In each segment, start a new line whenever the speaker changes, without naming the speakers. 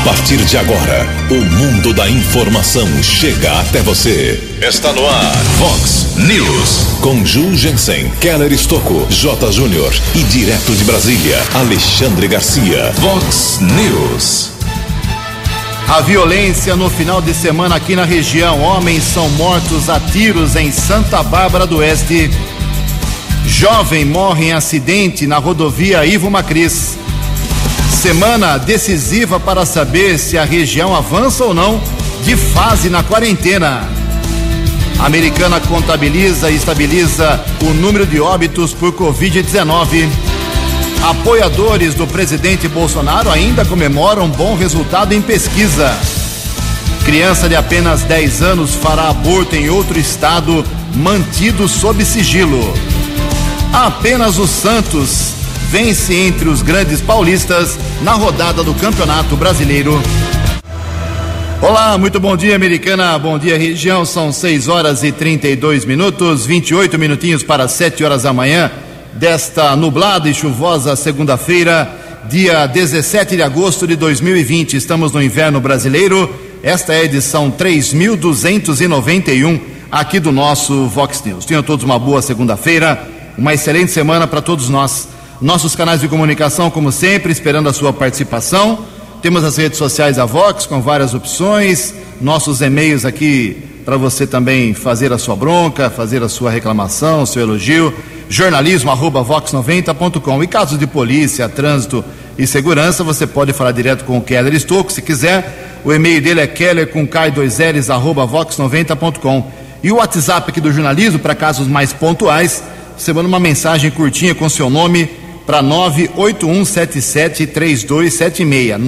A partir de agora, o mundo da informação chega até você. Está no ar, Fox News. Com Ju Jensen, Keller Estocco, J. Júnior e direto de Brasília, Alexandre Garcia. Fox News.
A violência no final de semana aqui na região. Homens são mortos a tiros em Santa Bárbara do Oeste. Jovem morre em acidente na rodovia Ivo Macris. Semana decisiva para saber se a região avança ou não de fase na quarentena. A americana contabiliza e estabiliza o número de óbitos por Covid-19. Apoiadores do presidente Bolsonaro ainda comemoram bom resultado em pesquisa. Criança de apenas 10 anos fará aborto em outro estado, mantido sob sigilo. Apenas o Santos vence entre os grandes paulistas na rodada do Campeonato Brasileiro. Olá, muito bom dia, americana. Bom dia, região. São 6 horas e 32 minutos, 28 minutinhos para 7 horas da manhã desta nublada e chuvosa segunda-feira, dia 17 de agosto de 2020. Estamos no inverno brasileiro. Esta é a edição 3291 aqui do nosso Vox News. Tenham todos uma boa segunda-feira, uma excelente semana para todos nós. Nossos canais de comunicação, como sempre, esperando a sua participação. Temos as redes sociais da Vox com várias opções, nossos e-mails aqui para você também fazer a sua bronca, fazer a sua reclamação, seu elogio, jornalismo arroba vox90.com. E casos de polícia, trânsito e segurança, você pode falar direto com o Keller Estocco, se quiser. O e-mail dele é keller com k2ls arroba vox90.com. E o WhatsApp aqui do jornalismo, para casos mais pontuais, você manda uma mensagem curtinha com seu nome para 981773276.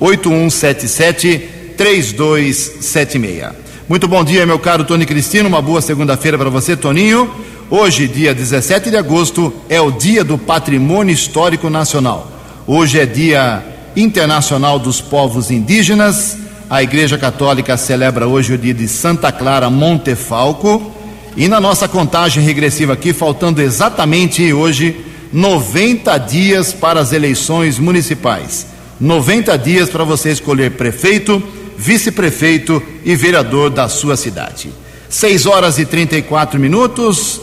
981773276. Muito bom dia, meu caro Tony Cristino. Uma boa segunda-feira para você, Toninho. Hoje, dia 17 de agosto, é o Dia do Patrimônio Histórico Nacional. Hoje é Dia Internacional dos Povos Indígenas. A Igreja Católica celebra hoje o dia de Santa Clara Montefalco. E na nossa contagem regressiva aqui, faltando exatamente hoje 90 dias para as eleições municipais. 90 dias para você escolher prefeito, vice-prefeito e vereador da sua cidade. 6 horas e 34 minutos.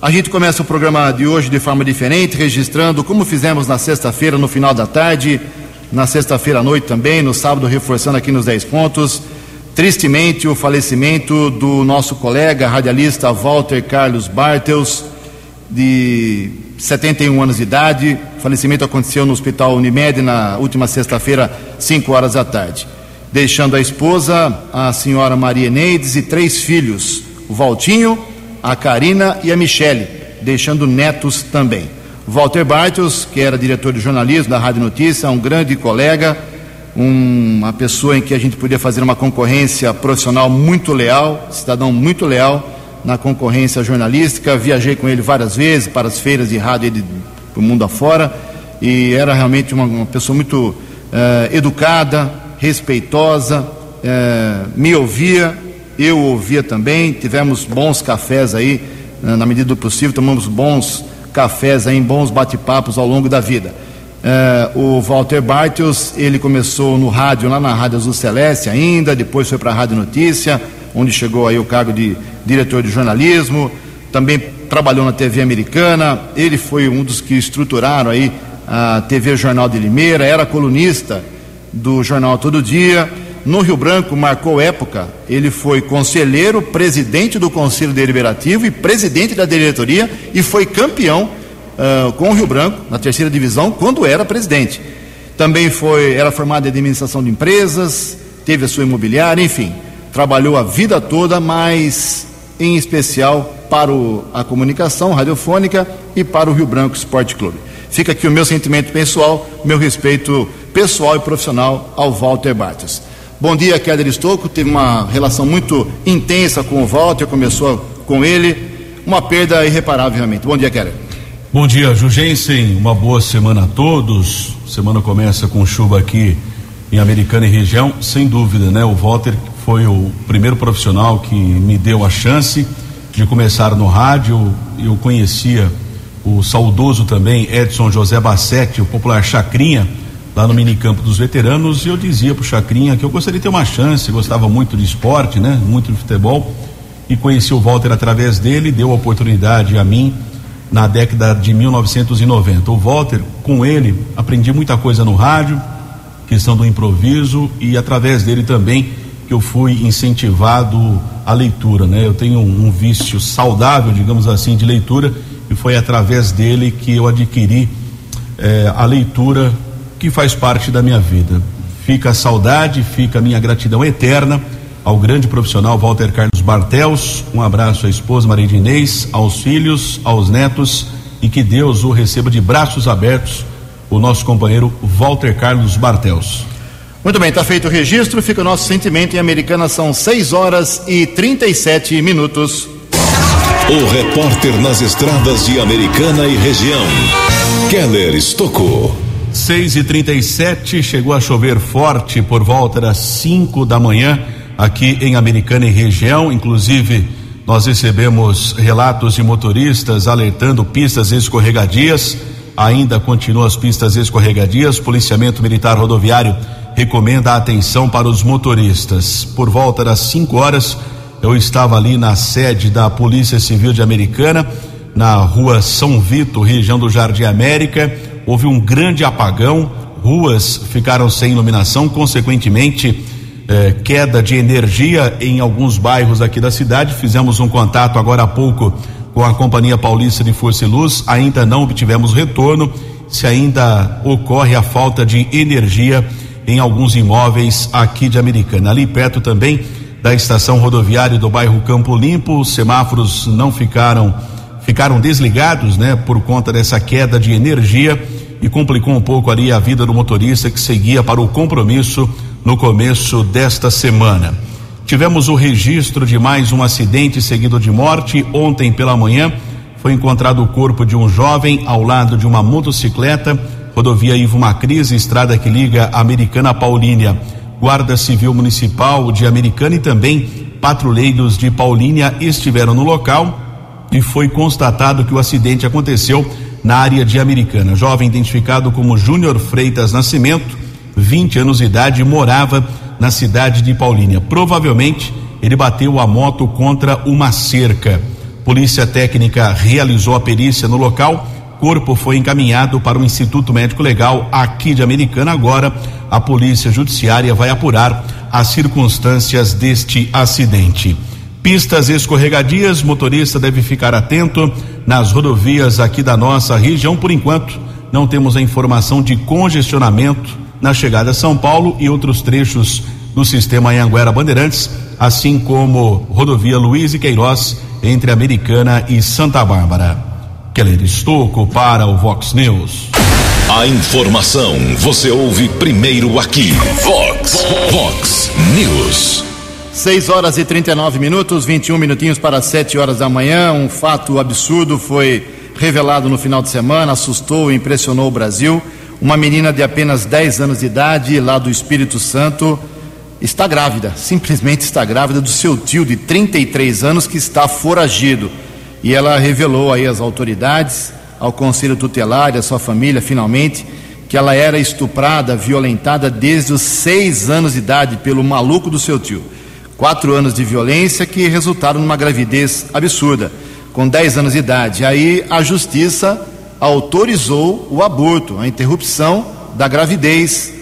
A gente começa o programa de hoje de forma diferente, registrando como fizemos na sexta-feira, no final da tarde, na sexta-feira à noite também, no sábado, reforçando aqui nos 10 pontos. Tristemente, o falecimento do nosso colega radialista Walter Carlos Bartels, de 71 anos de idade. O falecimento aconteceu no Hospital Unimed na última sexta-feira, 5 horas da tarde. Deixando a esposa, a senhora Maria Neides, e três filhos: o Valtinho, a Karina e a Michele, deixando netos também. Walter Bartels, que era diretor de jornalismo da Rádio Notícia, um grande colega, um, uma pessoa em que a gente podia fazer uma concorrência profissional muito leal, cidadão muito leal na concorrência jornalística. Viajei com ele várias vezes para as feiras de rádio para o mundo afora e era realmente uma, uma pessoa muito uh, educada, respeitosa, uh, me ouvia, eu ouvia também. Tivemos bons cafés aí, uh, na medida do possível, tomamos bons cafés aí, bons bate-papos ao longo da vida. o Walter Bartels, ele começou no rádio, lá na Rádio Azul Celeste ainda, depois foi para a Rádio Notícia, onde chegou aí o cargo de diretor de jornalismo, também trabalhou na TV americana, ele foi um dos que estruturaram aí a TV Jornal de Limeira, era colunista do jornal Todo Dia. No Rio Branco marcou época, ele foi conselheiro, presidente do Conselho Deliberativo e presidente da diretoria e foi campeão uh, com o Rio Branco na terceira divisão quando era presidente. Também foi, era formado em administração de empresas, teve a sua imobiliária, enfim, trabalhou a vida toda, mas em especial para o, a comunicação radiofônica e para o Rio Branco Esporte Clube. Fica aqui o meu sentimento pessoal, meu respeito pessoal e profissional ao Walter Bartos. Bom dia, Keller Estocco. Teve uma relação muito intensa com o Walter, começou com ele. Uma perda irreparável, realmente. Bom dia, Keller.
Bom dia, Jugensen. Uma boa semana a todos. Semana começa com chuva aqui em Americana e região, sem dúvida, né? O Walter foi o primeiro profissional que me deu a chance de começar no rádio. Eu conhecia o saudoso também Edson José Bassetti, o popular Chacrinha, lá no minicampo dos veteranos, e eu dizia pro Chacrinha que eu gostaria de ter uma chance, gostava muito de esporte, né? Muito de futebol, e conheci o Walter através dele, deu a oportunidade a mim na década de 1990. O Walter, com ele, aprendi muita coisa no rádio, questão do improviso, e através dele também que eu fui incentivado à leitura, né? Eu tenho um, vício saudável, digamos assim, de leitura, e foi através dele que eu adquiri eh, a leitura que faz parte da minha vida. Fica a saudade, fica a minha gratidão eterna ao grande profissional Walter Carlos Bartels. Um abraço à esposa Maria de Inês, aos filhos, aos netos e que Deus o receba de braços abertos, o nosso companheiro Walter Carlos Bartels.
Muito bem, está feito o registro, fica o nosso sentimento em Americana, são 6 horas e 37 minutos.
O repórter nas estradas de Americana e região, Keller Estocou.
6 e 37 chegou a chover forte por volta das 5 da manhã aqui em Americana e região. Inclusive, nós recebemos relatos de motoristas alertando pistas escorregadias. Ainda continuam as pistas escorregadias. Policiamento Militar Rodoviário recomenda atenção para os motoristas. Por volta das 5 horas, eu estava ali na sede da Polícia Civil de Americana, na rua São Vito, região do Jardim América houve um grande apagão, ruas ficaram sem iluminação, consequentemente, eh, queda de energia em alguns bairros aqui da cidade. Fizemos um contato agora há pouco com a Companhia Paulista de Força e Luz, ainda não obtivemos retorno. Se ainda ocorre a falta de energia em alguns imóveis aqui de Americana. Ali perto também da estação rodoviária do bairro Campo Limpo, os semáforos não ficaram ficaram desligados, né, por conta dessa queda de energia e complicou um pouco ali a vida do motorista que seguia para o compromisso no começo desta semana. Tivemos o registro de mais um acidente seguido de morte. Ontem pela manhã foi encontrado o corpo de um jovem ao lado de uma motocicleta, rodovia Ivo Macris, estrada que liga Americana a Paulínia. Guarda Civil Municipal de Americana e também patrulheiros de Paulínia estiveram no local e foi constatado que o acidente aconteceu na área de Americana. Jovem identificado como Júnior Freitas Nascimento, 20 anos de idade, morava na cidade de Paulínia. Provavelmente ele bateu a moto contra uma cerca. Polícia Técnica realizou a perícia no local. Corpo foi encaminhado para o Instituto Médico Legal aqui de Americana. Agora, a Polícia Judiciária vai apurar as circunstâncias deste acidente. Pistas escorregadias, motorista deve ficar atento nas rodovias aqui da nossa região. Por enquanto, não temos a informação de congestionamento na chegada a São Paulo e outros trechos do sistema Anhanguera Bandeirantes, assim como rodovia Luiz e Queiroz entre Americana e Santa Bárbara. Keller Estocco para o Vox News.
A informação você ouve primeiro aqui. Vox, Vox News.
6 horas e 39 minutos, 21 minutinhos para 7 horas da manhã. Um fato absurdo foi revelado no final de semana, assustou e impressionou o Brasil. Uma menina de apenas 10 anos de idade, lá do Espírito Santo, está grávida, simplesmente está grávida do seu tio de 33 anos que está foragido. E ela revelou aí às autoridades, ao conselho tutelar e à sua família, finalmente, que ela era estuprada, violentada desde os 6 anos de idade pelo maluco do seu tio. Quatro anos de violência que resultaram numa gravidez absurda, com 10 anos de idade. Aí a justiça autorizou o aborto, a interrupção da gravidez.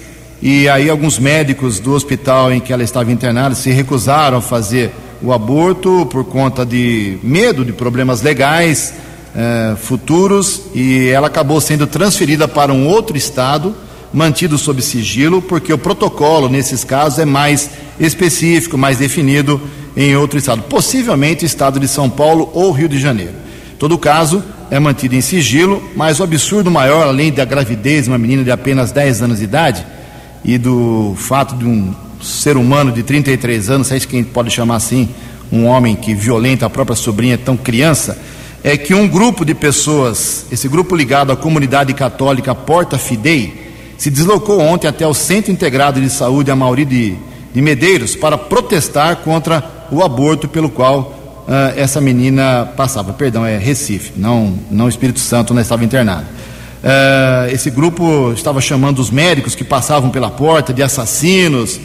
E aí alguns médicos do hospital em que ela estava internada se recusaram a fazer o aborto por conta de medo de problemas legais eh, futuros e ela acabou sendo transferida para um outro estado mantido sob sigilo, porque o protocolo nesses casos é mais específico, mais definido em outro estado, possivelmente estado de São Paulo ou Rio de Janeiro. Todo caso é mantido em sigilo, mas o absurdo maior, além da gravidez de uma menina de apenas 10 anos de idade e do fato de um ser humano de 33 anos, sei quem pode chamar assim, um homem que violenta a própria sobrinha tão criança, é que um grupo de pessoas, esse grupo ligado à comunidade católica Porta Fidei, se deslocou ontem até o Centro Integrado de Saúde Amauri de, de Medeiros para protestar contra o aborto pelo qual uh, essa menina passava. Perdão, é Recife, não, não Espírito Santo, não estava internada. Uh, esse grupo estava chamando os médicos que passavam pela porta de assassinos.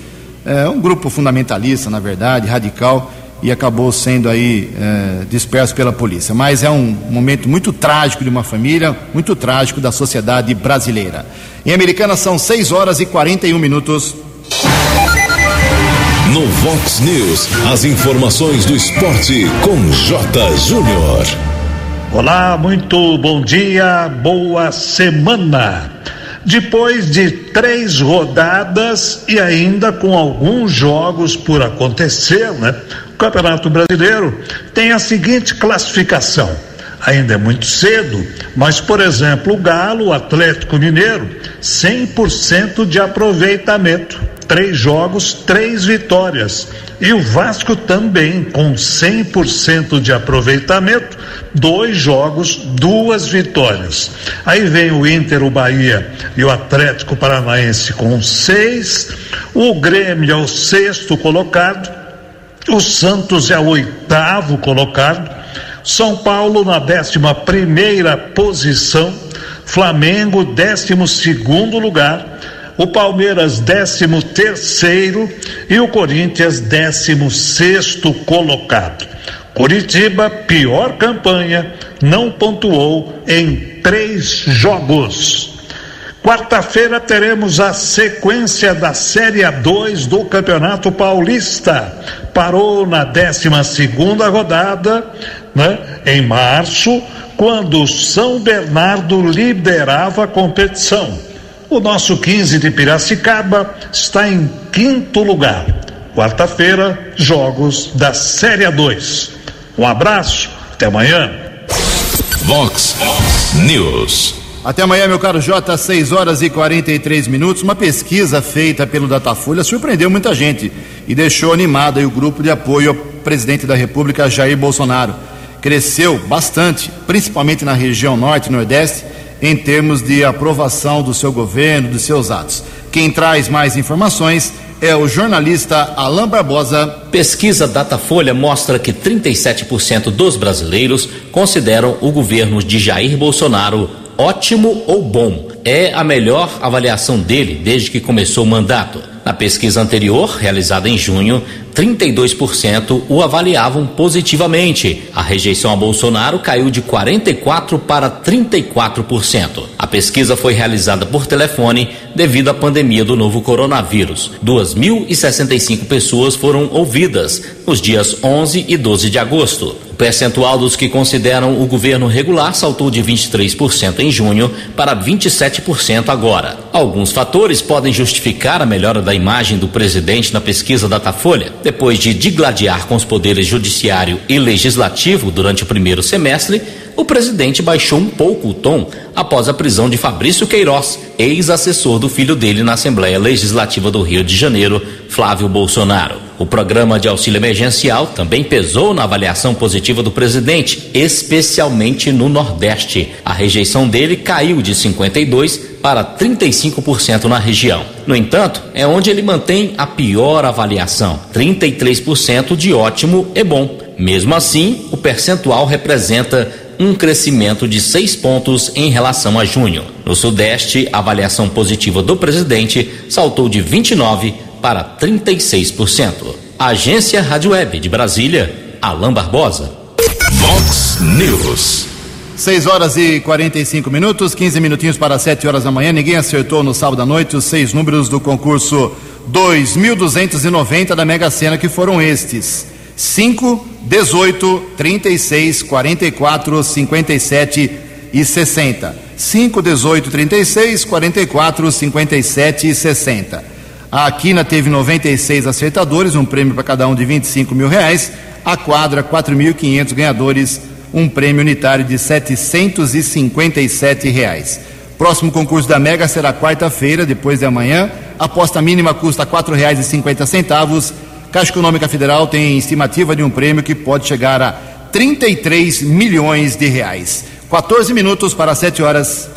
É um grupo fundamentalista, na verdade, radical, e acabou sendo aí é, disperso pela polícia. Mas é um momento muito trágico de uma família, muito trágico da sociedade brasileira. Em Americana são 6 horas e 41 minutos.
No Vox News, as informações do esporte com J. Júnior.
Olá, muito bom dia, boa semana. Depois de três rodadas e ainda com alguns jogos por acontecer, né? O Campeonato Brasileiro tem a seguinte classificação. Ainda é muito cedo, mas, por exemplo, o Galo, o Atlético Mineiro, 100% de aproveitamento. Três jogos, três vitórias. E o Vasco também, com 100% de aproveitamento, dois jogos, duas vitórias. Aí vem o Inter, o Bahia e o Atlético Paranaense com seis. O Grêmio é o sexto colocado o Santos é o oitavo colocado. São Paulo na décima primeira posição. Flamengo, décimo segundo lugar. O Palmeiras, décimo terceiro. E o Corinthians, décimo sexto colocado. Curitiba, pior campanha, não pontuou em três jogos. Quarta-feira teremos a sequência da Série A2 do Campeonato Paulista. Parou na 12 segunda rodada, né, em março, quando São Bernardo liderava a competição. O nosso 15 de Piracicaba está em quinto lugar. Quarta-feira, jogos da Série A2. Um abraço, até amanhã.
Vox News.
Até amanhã, meu caro J, 6 horas e 43 minutos. Uma pesquisa feita pelo Datafolha surpreendeu muita gente e deixou animado o grupo de apoio ao presidente da República, Jair Bolsonaro. Cresceu bastante, principalmente na região norte e nordeste, em termos de aprovação do seu governo, dos seus atos. Quem traz mais informações é o jornalista Alain Barbosa.
Pesquisa Datafolha mostra que 37% dos brasileiros consideram o governo de Jair Bolsonaro ótimo ou bom. É a melhor avaliação dele desde que começou o mandato. Na pesquisa anterior, realizada em junho, 32% o avaliavam positivamente. A rejeição a Bolsonaro caiu de 44% para 34%. A pesquisa foi realizada por telefone devido à pandemia do novo coronavírus. 2.065 pessoas foram ouvidas nos dias 11 e 12 de agosto. O percentual dos que consideram o governo regular saltou de 23% em junho para 27% agora. Alguns fatores podem justificar a melhora da imagem do presidente na pesquisa Datafolha. Depois de digladiar com os poderes judiciário e legislativo durante o primeiro semestre, o presidente baixou um pouco o tom após a prisão de Fabrício Queiroz, ex-assessor do filho dele na Assembleia Legislativa do Rio de Janeiro, Flávio Bolsonaro. O programa de auxílio emergencial também pesou na avaliação positiva do presidente, especialmente no Nordeste. A rejeição dele caiu de 52 para 35% na região. No entanto, é onde ele mantém a pior avaliação, 33% de ótimo e bom. Mesmo assim, o percentual representa um crescimento de seis pontos em relação a junho. No Sudeste, a avaliação positiva do presidente saltou de 29% para 36%. Agência Rádio Web de Brasília, Alain Barbosa.
Vox News.
6 horas e 45 minutos, 15 minutinhos para 7 horas da manhã. Ninguém acertou no sábado à noite os seis números do concurso 2290 da Mega Sena, que foram estes: 5, 18, 36, 44, 57 e 60. 5, 18, 36, 44, 57 e 60. A Aquina teve 96 acertadores, um prêmio para cada um de 25 mil reais. A quadra, 4.500 ganhadores, um prêmio unitário de 757 reais. Próximo concurso da Mega será quarta-feira, depois de amanhã. Aposta mínima custa R$ 4,50 Caixa Econômica Federal tem estimativa de um prêmio que pode chegar a 33 milhões de reais. 14 minutos para 7 horas.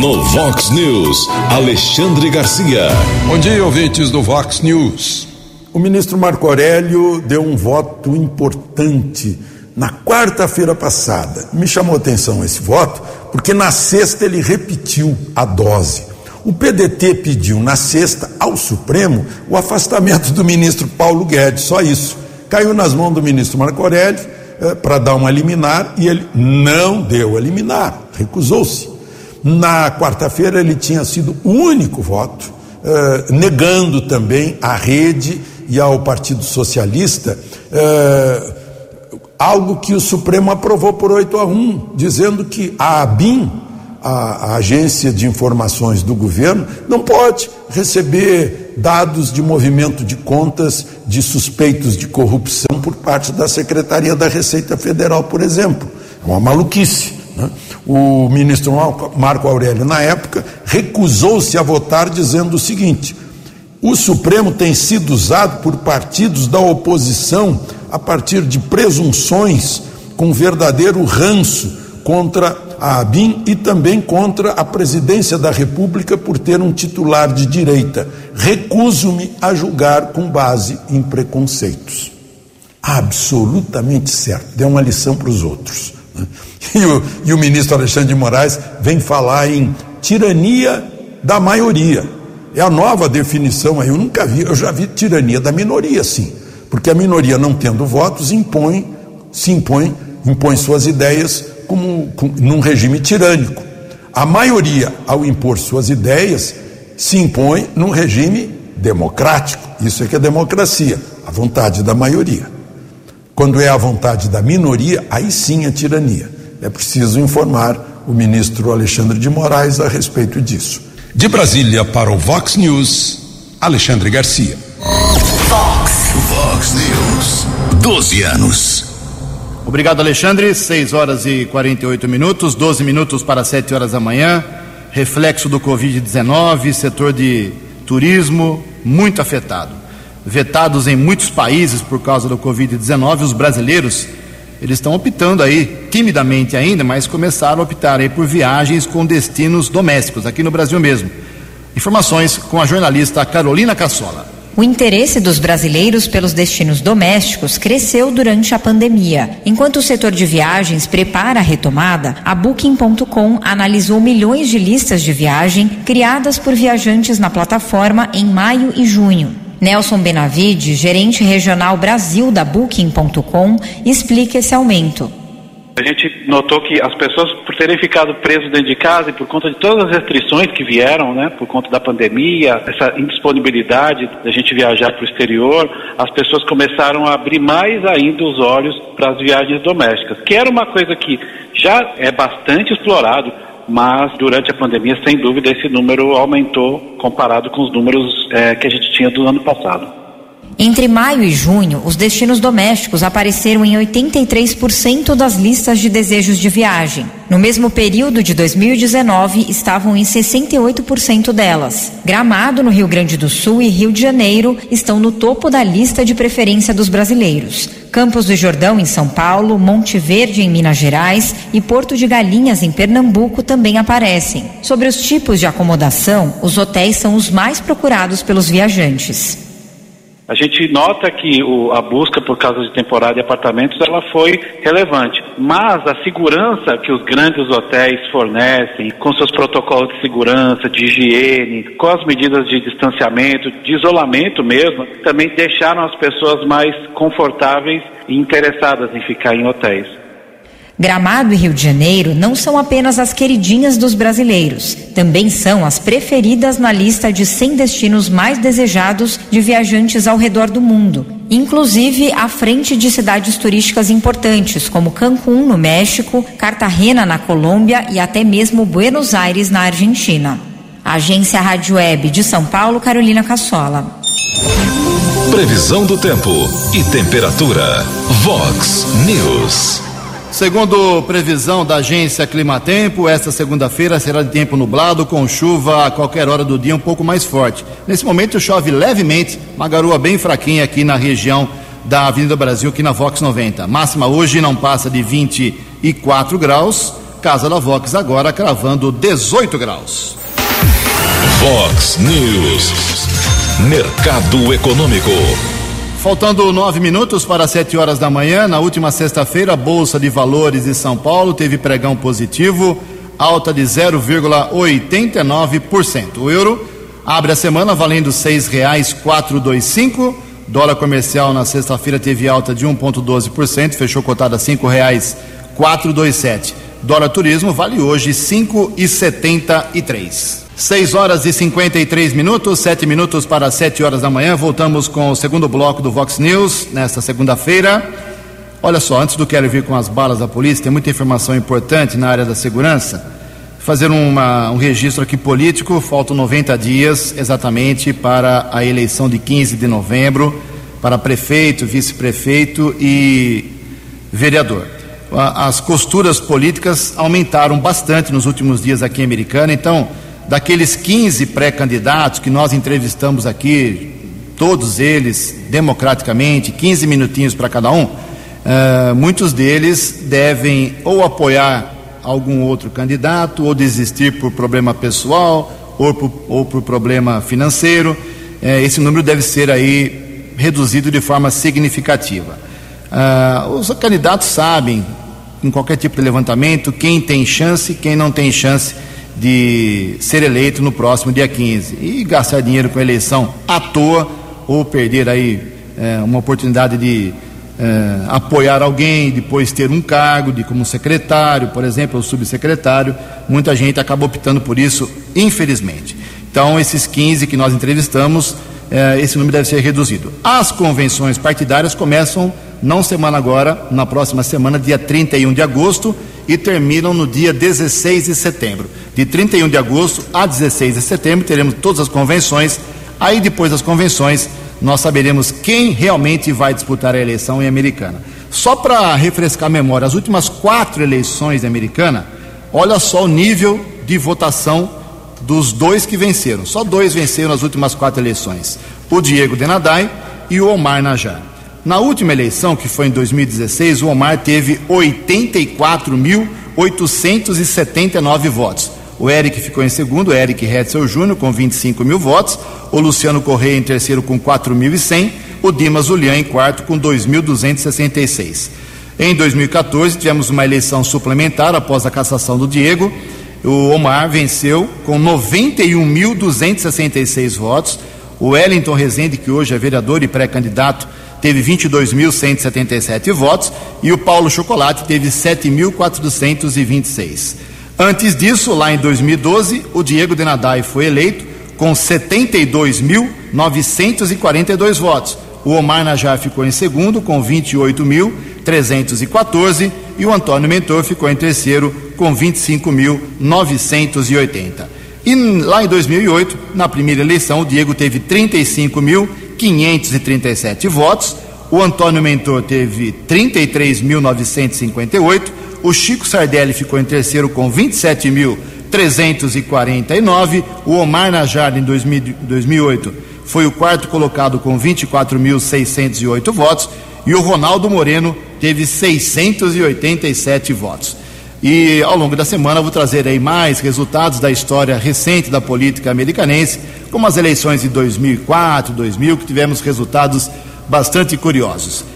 No Vox News, Alexandre Garcia.
Bom dia, ouvintes do Vox News. O ministro Marco Aurélio deu um voto importante na quarta-feira passada. Me chamou a atenção esse voto porque na sexta ele repetiu a dose. O PDT pediu na sexta ao Supremo o afastamento do ministro Paulo Guedes, só isso. Caiu nas mãos do ministro Marco Aurélio eh, para dar uma liminar e ele não deu a liminar, recusou-se. Na quarta-feira ele tinha sido o único voto, eh, negando também à rede e ao Partido Socialista eh, algo que o Supremo aprovou por 8 a 1, dizendo que a ABIN a, a, agência de informações do governo não pode receber dados de movimento de contas de suspeitos de corrupção por parte da Secretaria da Receita Federal, por exemplo. É uma maluquice. Né? O ministro Marco Aurélio, na época, recusou-se a votar, dizendo o seguinte: o Supremo tem sido usado por partidos da oposição a partir de presunções com verdadeiro ranço contra a ABIN e também contra a presidência da República por ter um titular de direita. Recuso-me a julgar com base em preconceitos. Absolutamente certo. Deu uma lição para os outros. E o, e o ministro Alexandre de Moraes vem falar em tirania da maioria. É a nova definição aí. Eu nunca vi, eu já vi tirania da minoria, sim. Porque a minoria, não tendo votos, impõe, se impõe, impõe suas ideias como, como num regime tirânico. A maioria, ao impor suas ideias, se impõe num regime democrático. Isso é que é democracia, a vontade da maioria. Quando é a vontade da minoria, aí sim é tirania. É preciso informar o ministro Alexandre de Moraes a respeito disso.
De Brasília para o Vox News, Alexandre Garcia.
Vox. Vox News. 12 anos.
Obrigado, Alexandre. 6 horas e 48 minutos, 12 minutos para 7 horas da manhã. Reflexo do Covid-19, setor de turismo muito afetado. Vetados em muitos países por causa do Covid-19, os brasileiros eles estão optando aí, timidamente ainda, mas começaram a optar aí por viagens com destinos domésticos, aqui no Brasil mesmo. Informações com a jornalista Carolina Cassola.
O interesse dos brasileiros pelos destinos domésticos cresceu durante a pandemia. Enquanto o setor de viagens prepara a retomada, a Booking.com analisou milhões de listas de viagem criadas por viajantes na plataforma em maio e junho. Nelson Benavide, gerente regional Brasil da Booking.com, explica esse aumento.
A gente notou que as pessoas, por terem ficado presas dentro de casa e por conta de todas as restrições que vieram, né, por conta da pandemia, essa indisponibilidade da gente viajar para o exterior, as pessoas começaram a abrir mais ainda os olhos para as viagens domésticas, que era uma coisa que já é bastante explorado, mas durante a pandemia, sem dúvida, esse número aumentou comparado com os números é, que a gente tinha do ano passado.
Entre maio e junho, os destinos domésticos apareceram em 83% das listas de desejos de viagem. No mesmo período de 2019, estavam em 68% delas. Gramado, no Rio Grande do Sul, e Rio de Janeiro estão no topo da lista de preferência dos brasileiros. Campos do Jordão, em São Paulo, Monte Verde, em Minas Gerais e Porto de Galinhas, em Pernambuco, também aparecem. Sobre os tipos de acomodação, os hotéis são os mais procurados pelos viajantes.
A gente nota que o, a busca por casas de temporada e apartamentos ela foi relevante, mas a segurança que os grandes hotéis fornecem, com seus protocolos de segurança, de higiene, com as medidas de distanciamento, de isolamento mesmo, também deixaram as pessoas mais confortáveis e interessadas em ficar em hotéis.
Gramado e Rio de Janeiro não são apenas as queridinhas dos brasileiros, também são as preferidas na lista de 100 destinos mais desejados de viajantes ao redor do mundo, inclusive à frente de cidades turísticas importantes como Cancún, no México, Cartagena, na Colômbia e até mesmo Buenos Aires, na Argentina. Agência Rádio Web de São Paulo, Carolina Cassola.
Previsão do tempo e temperatura. Vox News.
Segundo previsão da agência Climatempo, esta segunda-feira será de tempo nublado, com chuva a qualquer hora do dia um pouco mais forte. Nesse momento chove levemente, uma garoa bem fraquinha aqui na região da Avenida Brasil, aqui na Vox 90. Máxima hoje não passa de 24 graus. Casa da Vox agora cravando 18 graus.
Vox News. Mercado Econômico.
Faltando nove minutos para sete horas da manhã, na última sexta-feira, a Bolsa de Valores de São Paulo teve pregão positivo. alta de 0,89%. O euro abre a semana valendo R$ 6,425. Dólar comercial na sexta-feira teve alta de 1,12%, fechou cotada a R$ 5,427. Dólar turismo vale hoje R$ 5,73. 6 horas e 53 minutos, 7 minutos para 7 horas da manhã. Voltamos com o segundo bloco do Vox News nesta segunda-feira. Olha só, antes do Quero vir com as balas da polícia, tem muita informação importante na área da segurança. Fazer uma, um registro aqui político, faltam 90 dias exatamente para a eleição de 15 de novembro, para prefeito, vice-prefeito e vereador. As costuras políticas aumentaram bastante nos últimos dias aqui em Americana, então daqueles 15 pré-candidatos que nós entrevistamos aqui, todos eles democraticamente, 15 minutinhos para cada um, uh, muitos deles devem ou apoiar algum outro candidato, ou desistir por problema pessoal, ou por, ou por problema financeiro. Uh, esse número deve ser aí reduzido de forma significativa. Uh, os candidatos sabem, em qualquer tipo de levantamento, quem tem chance, quem não tem chance de ser eleito no próximo dia 15 e gastar dinheiro com eleição à toa ou perder aí é, uma oportunidade de é, apoiar alguém, depois ter um cargo de como secretário, por exemplo, ou subsecretário. Muita gente acaba optando por isso, infelizmente. Então, esses 15 que nós entrevistamos, é, esse número deve ser reduzido. As convenções partidárias começam não semana agora, na próxima semana, dia 31 de agosto, e terminam no dia 16 de setembro. De 31 de agosto a 16 de setembro teremos todas as convenções. Aí depois das convenções nós saberemos quem realmente vai disputar a eleição em Americana. Só para refrescar a memória, as últimas quatro eleições em Americana, olha só o nível de votação dos dois que venceram. Só dois venceram nas últimas quatro eleições: o Diego Denadai e o Omar Najar. Na última eleição, que foi em 2016, o Omar teve 84.879 votos. O Eric ficou em segundo, Eric Hetzel Júnior, com 25 mil votos. O Luciano Correia em terceiro, com 4.100. O Dimas Julian em quarto, com 2.266. Em 2014, tivemos uma eleição suplementar após a cassação do Diego. O Omar venceu com 91.266 votos. O Wellington Rezende, que hoje é vereador e pré-candidato teve 22.177 votos e o Paulo Chocolate teve 7.426. Antes disso, lá em 2012, o Diego Denadai foi eleito com 72.942 votos. O Omar Najar ficou em segundo com 28.314 e o Antônio Mentor ficou em terceiro com 25.980. E lá em 2008, na primeira eleição, o Diego teve 35 mil 537 votos. O Antônio Mentor teve 33.958. O Chico Sardelli ficou em terceiro com 27.349. O Omar Najar, em 2008, foi o quarto colocado com 24.608 votos. E o Ronaldo Moreno teve 687 votos. E ao longo da semana vou trazer aí mais resultados da história recente da política americanense, como as eleições de 2004, 2000, que tivemos resultados bastante curiosos.